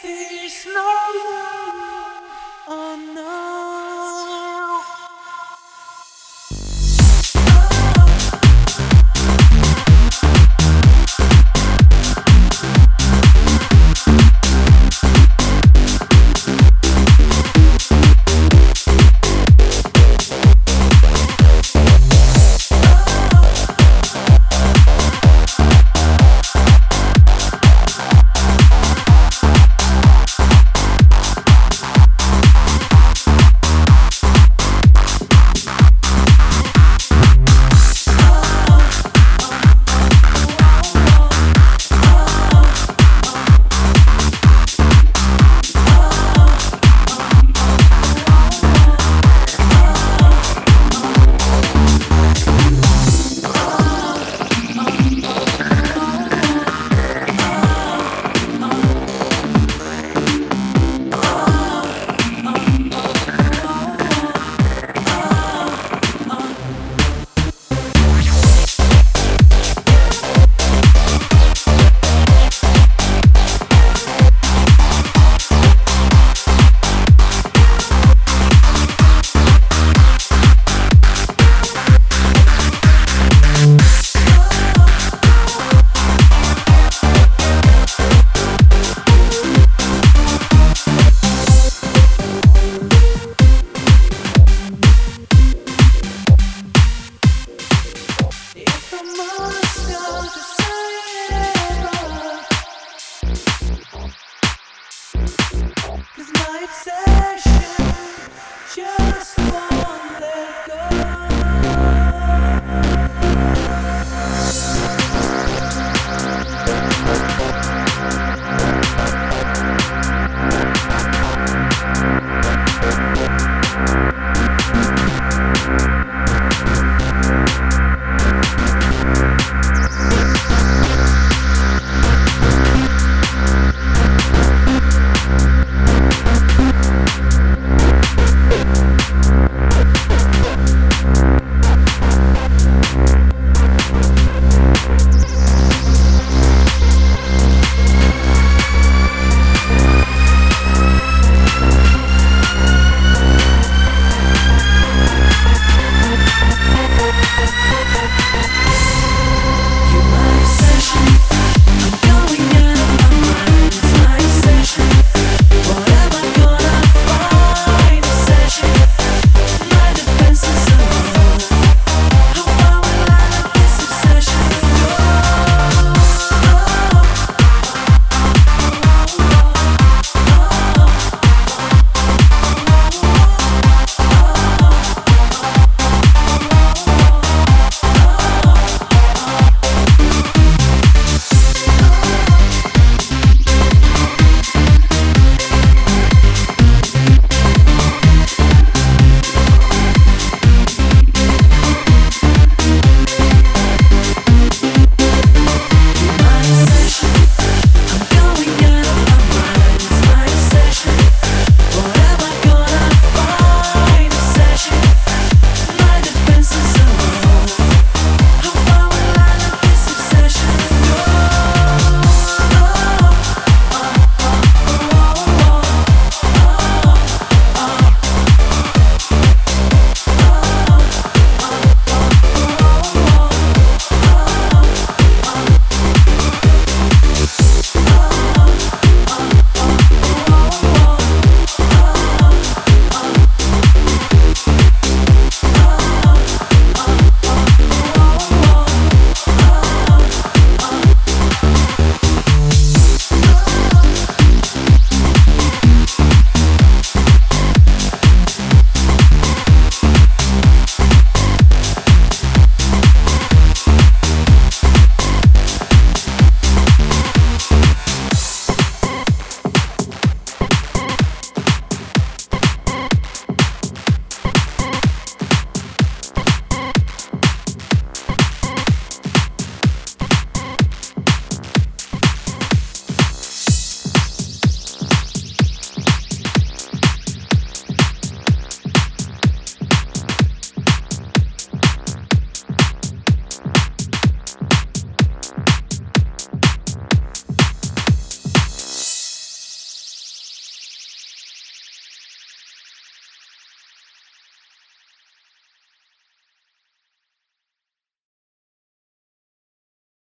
Krishna.